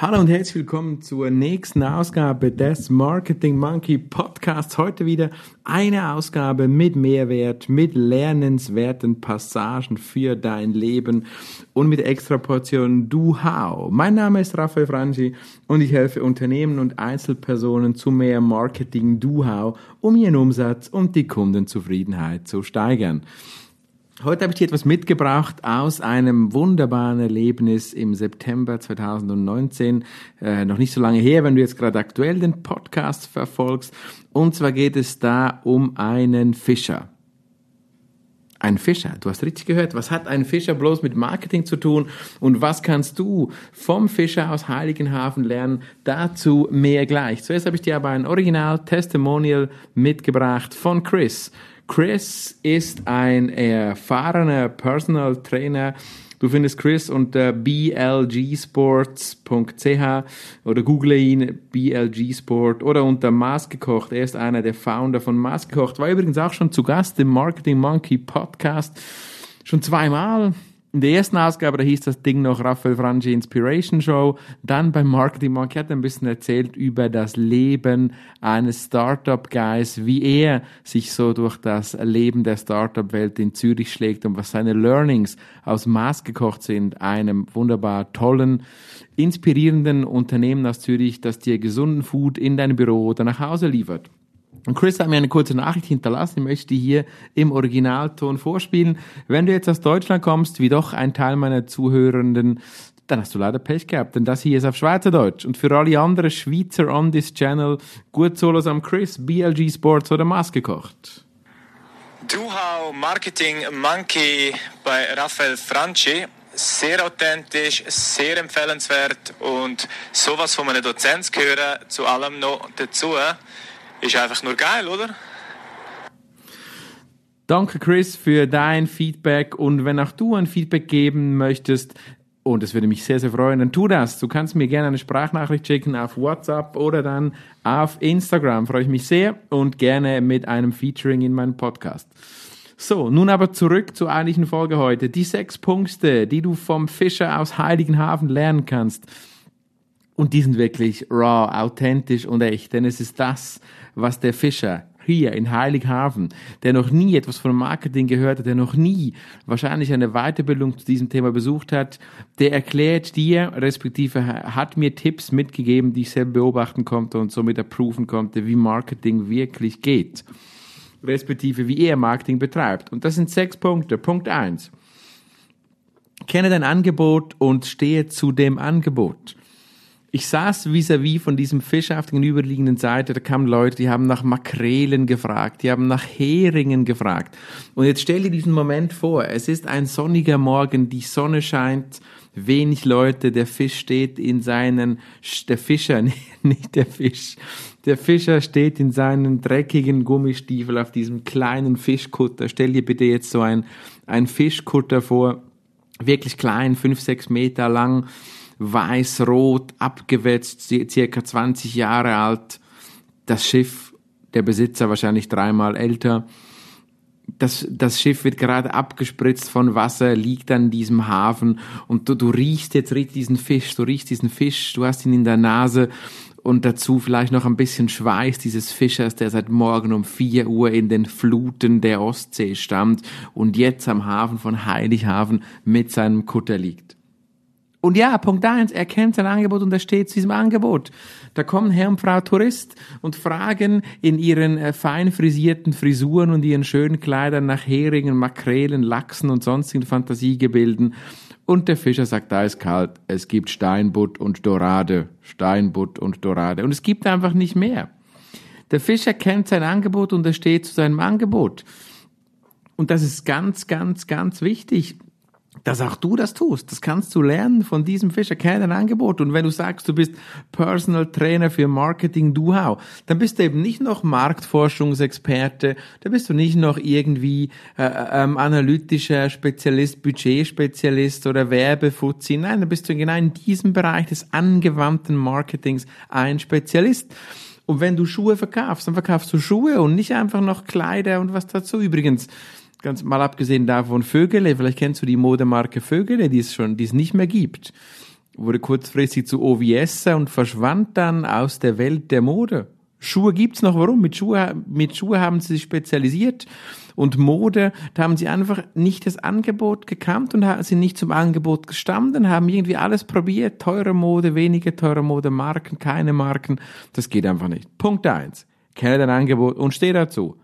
Hallo und herzlich willkommen zur nächsten Ausgabe des Marketing Monkey Podcasts. Heute wieder eine Ausgabe mit Mehrwert, mit lernenswerten Passagen für dein Leben und mit extra Portionen Do-How. Mein Name ist Raphael Franchi und ich helfe Unternehmen und Einzelpersonen zu mehr Marketing Do-How, um ihren Umsatz und die Kundenzufriedenheit zu steigern. Heute habe ich dir etwas mitgebracht aus einem wunderbaren Erlebnis im September 2019. Äh, noch nicht so lange her, wenn du jetzt gerade aktuell den Podcast verfolgst. Und zwar geht es da um einen Fischer. Ein Fischer, du hast richtig gehört. Was hat ein Fischer bloß mit Marketing zu tun? Und was kannst du vom Fischer aus Heiligenhafen lernen? Dazu mehr gleich. Zuerst habe ich dir aber ein Original-Testimonial mitgebracht von Chris. Chris ist ein erfahrener Personal Trainer. Du findest Chris unter blgsports.ch oder google ihn BLG Sport oder unter Maßgekocht. Er ist einer der Founder von Maßgekocht. War übrigens auch schon zu Gast im Marketing Monkey Podcast. Schon zweimal. In der ersten Ausgabe, da hieß das Ding noch Raphael Frangi Inspiration Show. Dann beim Marketing Monkey hat er ein bisschen erzählt über das Leben eines Startup-Guys, wie er sich so durch das Leben der Startup-Welt in Zürich schlägt und was seine Learnings aus Maß gekocht sind, einem wunderbar tollen, inspirierenden Unternehmen aus Zürich, das dir gesunden Food in dein Büro oder nach Hause liefert. Und Chris hat mir eine kurze Nachricht hinterlassen, ich möchte die hier im Originalton vorspielen. Wenn du jetzt aus Deutschland kommst, wie doch ein Teil meiner Zuhörenden, dann hast du leider Pech gehabt, denn das hier ist auf Schweizerdeutsch. Und für alle anderen Schweizer on this channel, gut Solos am Chris, BLG Sports oder Maske kocht. Duhau Marketing Monkey bei Raphael Franchi. Sehr authentisch, sehr empfehlenswert und sowas von einem Dozent gehören zu allem noch dazu. Ist einfach nur geil, oder? Danke, Chris, für dein Feedback. Und wenn auch du ein Feedback geben möchtest, und es würde mich sehr, sehr freuen, dann tu das. Du kannst mir gerne eine Sprachnachricht schicken auf WhatsApp oder dann auf Instagram. Freue ich mich sehr und gerne mit einem Featuring in meinem Podcast. So, nun aber zurück zur eigentlichen Folge heute. Die sechs Punkte, die du vom Fischer aus Heiligenhafen lernen kannst. Und die sind wirklich raw, authentisch und echt, denn es ist das, was der Fischer hier in Heilighafen, der noch nie etwas von Marketing gehört hat, der noch nie wahrscheinlich eine Weiterbildung zu diesem Thema besucht hat, der erklärt dir, respektive hat mir Tipps mitgegeben, die ich selber beobachten konnte und somit erproven konnte, wie Marketing wirklich geht, respektive wie er Marketing betreibt. Und das sind sechs Punkte. Punkt eins: Kenne dein Angebot und stehe zu dem Angebot. Ich saß vis-à-vis -vis von diesem Fisch auf der gegenüberliegenden Seite, da kamen Leute, die haben nach Makrelen gefragt, die haben nach Heringen gefragt. Und jetzt stell dir diesen Moment vor, es ist ein sonniger Morgen, die Sonne scheint, wenig Leute, der Fisch steht in seinen, der Fischer, nicht der Fisch, der Fischer steht in seinen dreckigen Gummistiefel auf diesem kleinen Fischkutter. Stell dir bitte jetzt so ein, ein Fischkutter vor, wirklich klein, fünf, sechs Meter lang, weiß-rot, abgewetzt, circa 20 Jahre alt. Das Schiff, der Besitzer wahrscheinlich dreimal älter. Das, das Schiff wird gerade abgespritzt von Wasser, liegt an diesem Hafen und du, du riechst jetzt diesen Fisch, du riechst diesen Fisch, du hast ihn in der Nase und dazu vielleicht noch ein bisschen Schweiß dieses Fischers, der seit morgen um vier Uhr in den Fluten der Ostsee stammt und jetzt am Hafen von Heilighafen mit seinem Kutter liegt. Und ja, Punkt eins, er kennt sein Angebot und er steht zu diesem Angebot. Da kommen Herr und Frau Tourist und fragen in ihren äh, fein frisierten Frisuren und ihren schönen Kleidern nach Heringen, Makrelen, Lachsen und sonstigen Fantasiegebilden. Und der Fischer sagt eiskalt, es gibt Steinbutt und Dorade, Steinbutt und Dorade. Und es gibt einfach nicht mehr. Der Fischer kennt sein Angebot und er steht zu seinem Angebot. Und das ist ganz, ganz, ganz wichtig dass auch du das tust. Das kannst du lernen von diesem Fischer. Kenne dein Angebot. Und wenn du sagst, du bist Personal Trainer für Marketing Know-how, dann bist du eben nicht noch Marktforschungsexperte, da bist du nicht noch irgendwie äh, ähm, analytischer Spezialist, Budgetspezialist oder Werbefuzzi. Nein, da bist du genau in diesem Bereich des angewandten Marketings ein Spezialist. Und wenn du Schuhe verkaufst, dann verkaufst du Schuhe und nicht einfach noch Kleider und was dazu. Übrigens, ganz mal abgesehen davon Vögele, vielleicht kennst du die Modemarke Vögele, die es schon, die es nicht mehr gibt. Wurde kurzfristig zu OVS und verschwand dann aus der Welt der Mode. Schuhe gibt's noch, warum? Mit Schuhe, mit Schuhe haben sie sich spezialisiert und Mode, da haben sie einfach nicht das Angebot gekannt und sind nicht zum Angebot gestanden, haben irgendwie alles probiert, teure Mode, weniger teure Mode, Marken, keine Marken, das geht einfach nicht. Punkt eins, kenne dein Angebot und steh dazu.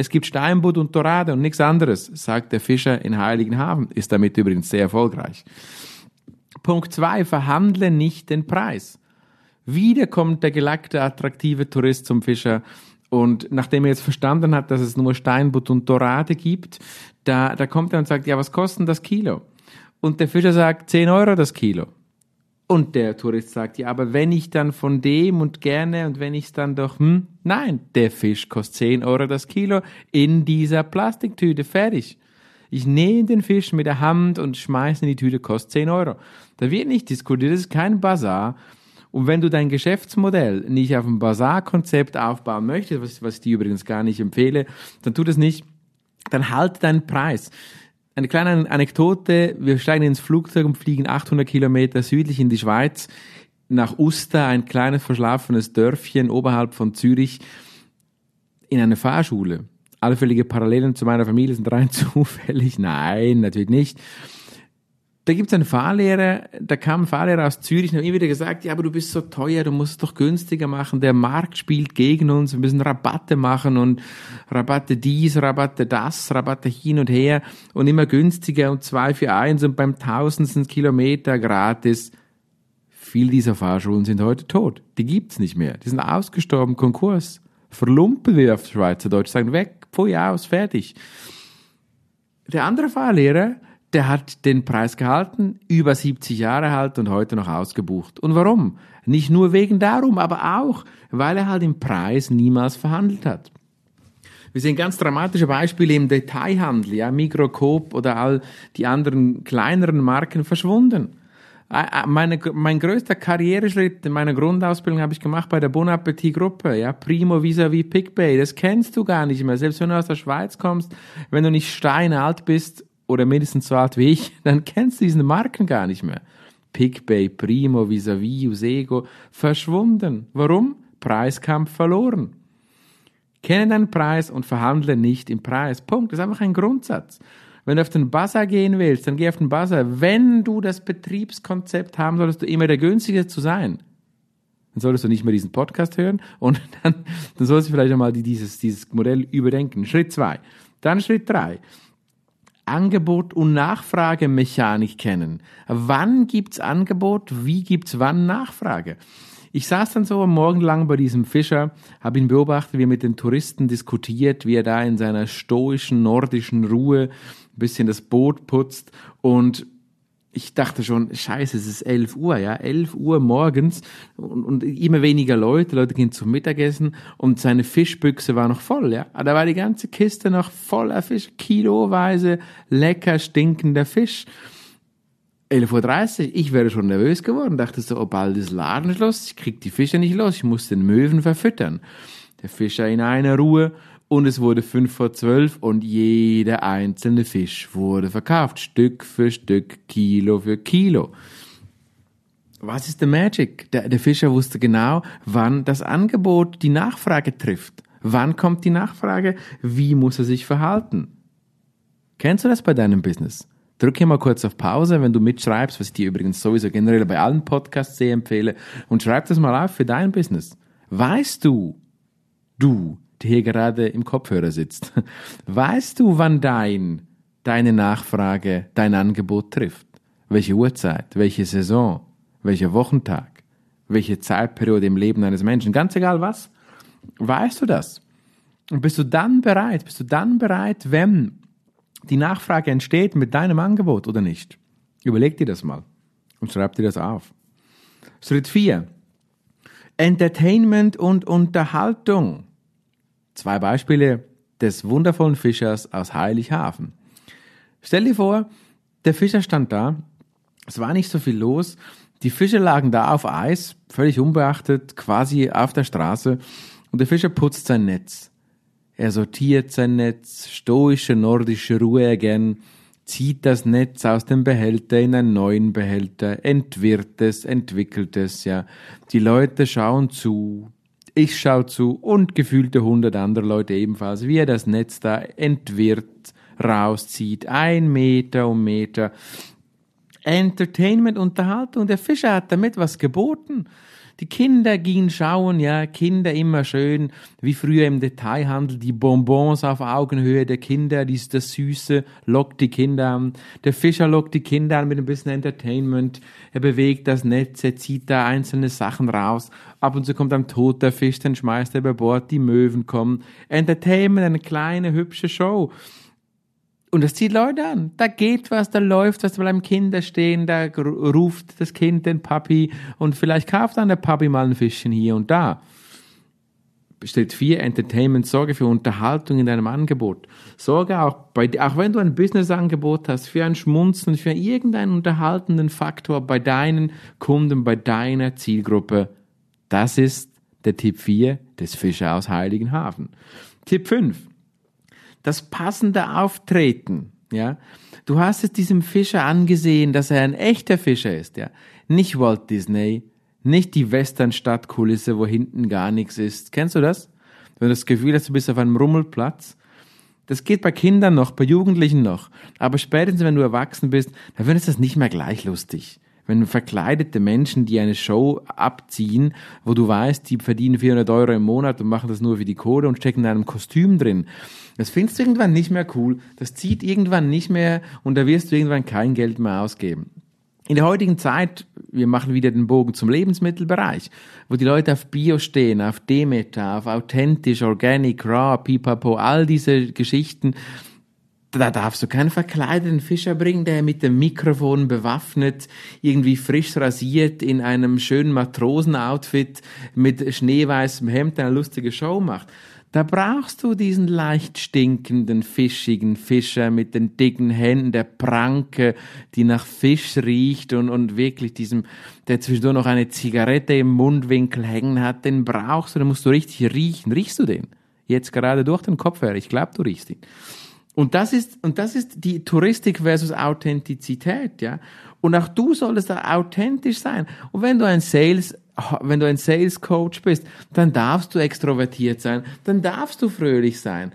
Es gibt Steinbutt und Dorade und nichts anderes, sagt der Fischer in Heiligenhafen, ist damit übrigens sehr erfolgreich. Punkt zwei: Verhandle nicht den Preis. Wieder kommt der gelackte, attraktive Tourist zum Fischer und nachdem er jetzt verstanden hat, dass es nur Steinbutt und Dorade gibt, da, da kommt er und sagt, ja, was kostet das Kilo? Und der Fischer sagt, 10 Euro das Kilo. Und der Tourist sagt, ja, aber wenn ich dann von dem und gerne und wenn ich es dann doch, hm, nein, der Fisch kostet 10 Euro das Kilo in dieser Plastiktüte, fertig. Ich nehme den Fisch mit der Hand und schmeiße in die Tüte, kostet 10 Euro. Da wird nicht diskutiert, das ist kein Bazar. Und wenn du dein Geschäftsmodell nicht auf ein Bazar-Konzept aufbauen möchtest, was, was ich dir übrigens gar nicht empfehle, dann tu das nicht, dann halt deinen Preis. Eine kleine Anekdote, wir steigen ins Flugzeug und fliegen 800 Kilometer südlich in die Schweiz, nach Uster, ein kleines verschlafenes Dörfchen oberhalb von Zürich, in eine Fahrschule. Allfällige Parallelen zu meiner Familie sind rein zufällig. Nein, natürlich nicht da gibt es einen Fahrlehrer, da kam ein Fahrlehrer aus Zürich und hat immer wieder gesagt, ja, aber du bist so teuer, du musst es doch günstiger machen, der Markt spielt gegen uns, wir müssen Rabatte machen und Rabatte dies, Rabatte das, Rabatte hin und her und immer günstiger und zwei für eins und beim tausendsten Kilometer gratis. Viele dieser Fahrschulen sind heute tot. Die gibt's nicht mehr. Die sind ausgestorben, Konkurs. Verlumpen wir auf Schweizerdeutsch, sagen weg, pfui aus, fertig. Der andere Fahrlehrer, der hat den Preis gehalten, über 70 Jahre alt und heute noch ausgebucht. Und warum? Nicht nur wegen darum, aber auch, weil er halt im Preis niemals verhandelt hat. Wir sehen ganz dramatische Beispiele im Detailhandel, ja, Mikrocoop oder all die anderen kleineren Marken verschwunden. Meine, mein größter Karriereschritt in meiner Grundausbildung habe ich gemacht bei der Bon Appetit Gruppe, ja, Primo vis-à-vis PicPay. Das kennst du gar nicht mehr. Selbst wenn du aus der Schweiz kommst, wenn du nicht steinalt bist oder mindestens so alt wie ich, dann kennst du diesen Marken gar nicht mehr. PicPay, Primo, Visavi, Usego, verschwunden. Warum? Preiskampf verloren. Kenne deinen Preis und verhandle nicht im Preis. Punkt. Das ist einfach ein Grundsatz. Wenn du auf den Buzzer gehen willst, dann geh auf den Buzzer. Wenn du das Betriebskonzept haben solltest, du immer der günstigste zu sein. Dann solltest du nicht mehr diesen Podcast hören und dann, dann solltest du vielleicht einmal dieses, dieses Modell überdenken. Schritt zwei. Dann Schritt drei. Angebot- und Nachfragemechanik kennen. Wann gibt's Angebot? Wie gibt's wann Nachfrage? Ich saß dann so am Morgen lang bei diesem Fischer, habe ihn beobachtet, wie er mit den Touristen diskutiert, wie er da in seiner stoischen nordischen Ruhe ein bisschen das Boot putzt und ich dachte schon, scheiße, es ist 11 Uhr, ja, 11 Uhr morgens und, und immer weniger Leute, Leute gehen zum Mittagessen und seine Fischbüchse war noch voll, ja. Da war die ganze Kiste noch voller Fisch, kiloweise lecker stinkender Fisch. 11.30 Uhr, ich wäre schon nervös geworden, dachte so, oh, bald ist Ladenschluss, ich krieg die Fische nicht los, ich muss den Möwen verfüttern. Der Fischer in einer Ruhe und es wurde fünf vor zwölf und jeder einzelne Fisch wurde verkauft, Stück für Stück, Kilo für Kilo. Was ist der Magic? Der, der Fischer wusste genau, wann das Angebot die Nachfrage trifft. Wann kommt die Nachfrage? Wie muss er sich verhalten? Kennst du das bei deinem Business? Drück hier mal kurz auf Pause, wenn du mitschreibst, was ich dir übrigens sowieso generell bei allen Podcasts sehr empfehle, und schreib das mal auf für dein Business. Weißt du, du, hier gerade im Kopfhörer sitzt. Weißt du, wann dein, deine Nachfrage dein Angebot trifft? Welche Uhrzeit, welche Saison, welcher Wochentag, welche Zeitperiode im Leben eines Menschen, ganz egal was. Weißt du das? Und bist du dann bereit, bist du dann bereit, wenn die Nachfrage entsteht mit deinem Angebot oder nicht? Überleg dir das mal und schreib dir das auf. Schritt 4. Entertainment und Unterhaltung. Zwei Beispiele des wundervollen Fischers aus Heilighafen. Stell dir vor, der Fischer stand da, es war nicht so viel los, die Fische lagen da auf Eis, völlig unbeachtet, quasi auf der Straße, und der Fischer putzt sein Netz. Er sortiert sein Netz, stoische nordische Ruhe gern, zieht das Netz aus dem Behälter in einen neuen Behälter, entwirrt es, entwickelt es, ja. Die Leute schauen zu, ich schaue zu und gefühlte hundert andere Leute ebenfalls, wie er das Netz da entwirrt, rauszieht, ein Meter um Meter. Entertainment, Unterhaltung, der Fischer hat damit was geboten. Die Kinder gingen schauen, ja, Kinder immer schön, wie früher im Detailhandel, die Bonbons auf Augenhöhe der Kinder, dies, das Süße lockt die Kinder an. Der Fischer lockt die Kinder an mit ein bisschen Entertainment. Er bewegt das Netz, er zieht da einzelne Sachen raus. Ab und zu kommt ein toter Fisch, dann schmeißt er über Bord, die Möwen kommen. Entertainment, eine kleine, hübsche Show. Und das zieht Leute an. Da geht was, da läuft was, da bleiben Kinder stehen, da ruft das Kind den Papi und vielleicht kauft dann der Papi mal ein Fischchen hier und da. Stellt vier Entertainment, Sorge für Unterhaltung in deinem Angebot. Sorge auch bei, auch wenn du ein Businessangebot hast, für ein Schmunzeln, für irgendeinen unterhaltenden Faktor bei deinen Kunden, bei deiner Zielgruppe. Das ist der Tipp 4 des Fischer aus Heiligenhafen. Tipp 5 das passende Auftreten, ja. Du hast es diesem Fischer angesehen, dass er ein echter Fischer ist, ja. Nicht Walt Disney, nicht die Westernstadtkulisse, wo hinten gar nichts ist. Kennst du das? Wenn du das Gefühl hast, du bist auf einem Rummelplatz. Das geht bei Kindern noch, bei Jugendlichen noch. Aber spätestens, wenn du erwachsen bist, dann findest du das nicht mehr gleich lustig wenn verkleidete Menschen, die eine Show abziehen, wo du weißt, die verdienen 400 Euro im Monat und machen das nur für die Kohle und stecken in einem Kostüm drin. Das findest du irgendwann nicht mehr cool. Das zieht irgendwann nicht mehr und da wirst du irgendwann kein Geld mehr ausgeben. In der heutigen Zeit, wir machen wieder den Bogen zum Lebensmittelbereich, wo die Leute auf Bio stehen, auf Demeter, auf authentisch, organic, raw, pipapo, all diese Geschichten, da darfst du keinen verkleideten Fischer bringen, der mit dem Mikrofon bewaffnet, irgendwie frisch rasiert in einem schönen Matrosenoutfit mit schneeweißem Hemd eine lustige Show macht. Da brauchst du diesen leicht stinkenden, fischigen Fischer mit den dicken Händen, der Pranke, die nach Fisch riecht und, und wirklich diesem, der zwischendurch noch eine Zigarette im Mundwinkel hängen hat, den brauchst du, den musst du richtig riechen. Riechst du den? Jetzt gerade durch den Kopf her. Ich glaube, du riechst ihn. Und das ist, und das ist die Touristik versus Authentizität, ja. Und auch du solltest da authentisch sein. Und wenn du ein Sales, wenn du ein Sales Coach bist, dann darfst du extrovertiert sein, dann darfst du fröhlich sein.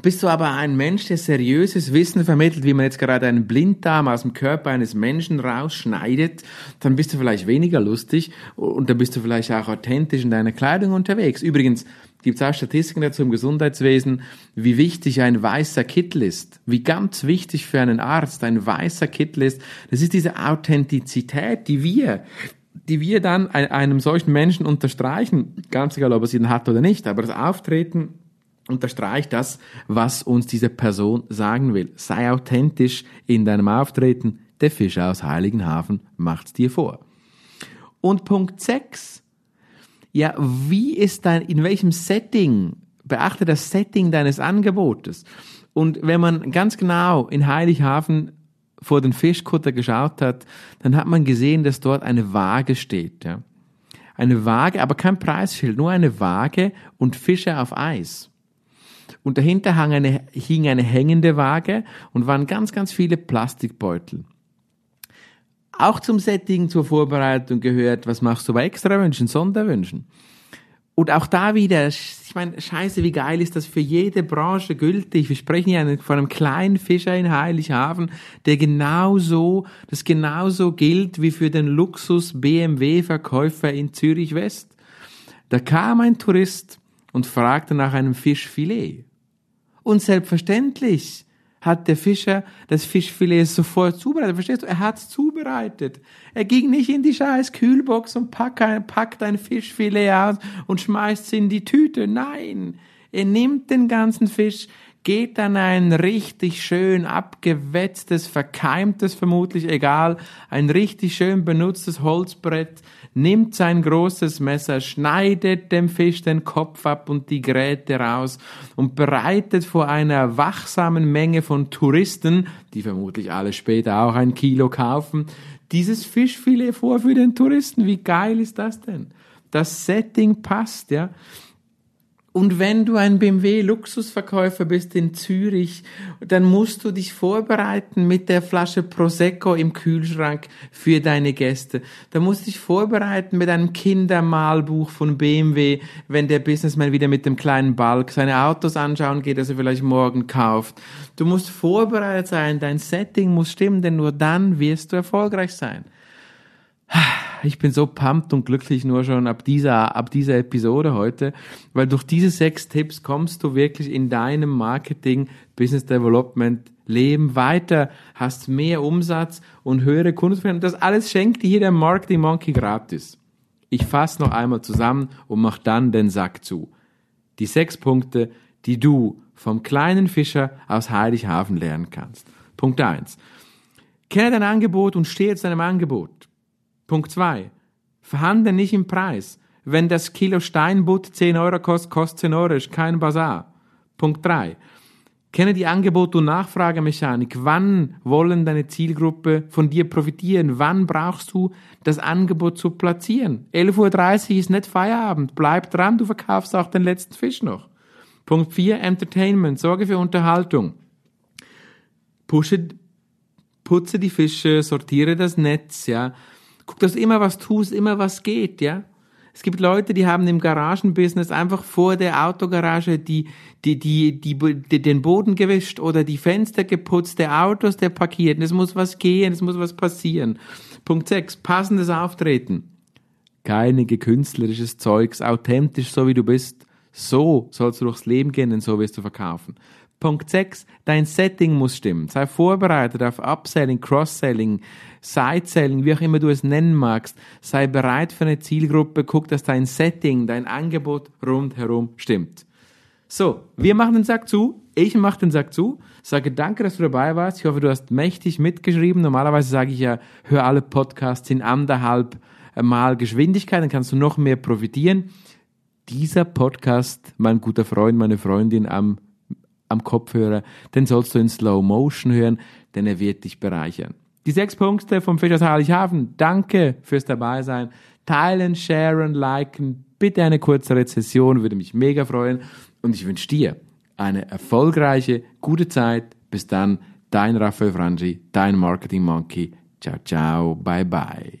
Bist du aber ein Mensch, der seriöses Wissen vermittelt, wie man jetzt gerade einen Blinddarm aus dem Körper eines Menschen rausschneidet, dann bist du vielleicht weniger lustig und dann bist du vielleicht auch authentisch in deiner Kleidung unterwegs. Übrigens, gibt es auch Statistiken dazu im Gesundheitswesen, wie wichtig ein weißer Kittel ist, wie ganz wichtig für einen Arzt ein weißer Kittel ist. Das ist diese Authentizität, die wir die wir dann einem solchen Menschen unterstreichen, ganz egal, ob er sie hat oder nicht, aber das Auftreten unterstreicht das, was uns diese Person sagen will. Sei authentisch in deinem Auftreten. Der Fisch aus Heiligenhafen macht's dir vor. Und Punkt 6 ja, wie ist dein, in welchem Setting, beachte das Setting deines Angebotes. Und wenn man ganz genau in Heilighafen vor den Fischkutter geschaut hat, dann hat man gesehen, dass dort eine Waage steht. Ja. Eine Waage, aber kein Preisschild, nur eine Waage und Fische auf Eis. Und dahinter hing eine, hing eine hängende Waage und waren ganz, ganz viele Plastikbeutel. Auch zum Setting, zur Vorbereitung gehört, was machst du bei Extrawünschen, Sonderwünschen? Und auch da wieder, ich meine, scheiße, wie geil ist das für jede Branche gültig. Wir sprechen ja von einem kleinen Fischer in Heilighafen, der genauso, das genauso gilt wie für den Luxus BMW-Verkäufer in Zürich West. Da kam ein Tourist und fragte nach einem Fischfilet. Und selbstverständlich hat der Fischer das Fischfilet sofort zubereitet. Verstehst du? Er hat's zubereitet. Er ging nicht in die scheiß Kühlbox und packt ein, packt ein Fischfilet aus und schmeißt es in die Tüte. Nein. Er nimmt den ganzen Fisch, geht an ein richtig schön abgewetztes, verkeimtes, vermutlich egal, ein richtig schön benutztes Holzbrett, nimmt sein großes Messer, schneidet dem Fisch den Kopf ab und die Gräte raus und bereitet vor einer wachsamen Menge von Touristen, die vermutlich alle später auch ein Kilo kaufen, dieses Fischfilet vor für den Touristen. Wie geil ist das denn? Das Setting passt, ja. Und wenn du ein BMW Luxusverkäufer bist in Zürich, dann musst du dich vorbereiten mit der Flasche Prosecco im Kühlschrank für deine Gäste. Da musst du dich vorbereiten mit einem Kindermalbuch von BMW, wenn der Businessman wieder mit dem kleinen Balk seine Autos anschauen geht, das er vielleicht morgen kauft. Du musst vorbereitet sein, dein Setting muss stimmen, denn nur dann wirst du erfolgreich sein ich bin so pumped und glücklich nur schon ab dieser, ab dieser Episode heute, weil durch diese sechs Tipps kommst du wirklich in deinem Marketing, Business Development Leben weiter, hast mehr Umsatz und höhere Kunden. Das alles schenkt dir hier der Marketing Monkey gratis. Ich fasse noch einmal zusammen und mach dann den Sack zu. Die sechs Punkte, die du vom kleinen Fischer aus Heilighafen lernen kannst. Punkt eins: Kenne dein Angebot und stehe zu deinem Angebot. Punkt zwei: Verhandle nicht im Preis. Wenn das Kilo Steinbutt 10 Euro kostet, kostet 10 Euro, ist kein Bazar. Punkt drei: Kenne die Angebot- und Nachfragemechanik. Wann wollen deine Zielgruppe von dir profitieren? Wann brauchst du das Angebot zu platzieren? 11.30 Uhr ist nicht Feierabend. Bleib dran, du verkaufst auch den letzten Fisch noch. Punkt 4, Entertainment. Sorge für Unterhaltung. Pushe, putze die Fische, sortiere das Netz, ja. Guck, dass du immer was tust, immer was geht, ja. Es gibt Leute, die haben im Garagenbusiness einfach vor der Autogarage die, die, die, die, die, den Boden gewischt oder die Fenster geputzt, der Autos, der parkiert. Es muss was gehen, es muss was passieren. Punkt 6. Passendes Auftreten. Keine gekünstlerisches Zeugs, authentisch, so wie du bist. So sollst du durchs Leben gehen, denn so wirst du verkaufen. Punkt 6. Dein Setting muss stimmen. Sei vorbereitet auf Upselling, Cross-Selling, Side-Selling, wie auch immer du es nennen magst. Sei bereit für eine Zielgruppe. Guck, dass dein Setting, dein Angebot rundherum stimmt. So, wir machen den Sack zu. Ich mache den Sack zu. Sage danke, dass du dabei warst. Ich hoffe, du hast mächtig mitgeschrieben. Normalerweise sage ich ja, hör alle Podcasts in anderthalb Mal Geschwindigkeit, dann kannst du noch mehr profitieren. Dieser Podcast, mein guter Freund, meine Freundin am am Kopfhörer, den sollst du in Slow Motion hören, denn er wird dich bereichern. Die sechs Punkte vom Fisch aus Heilighafen. Danke fürs Dabeisein. Teilen, sharen, liken. Bitte eine kurze Rezession, würde mich mega freuen. Und ich wünsche dir eine erfolgreiche, gute Zeit. Bis dann, dein Raphael Frangi, dein Marketing Monkey. Ciao, ciao, bye, bye.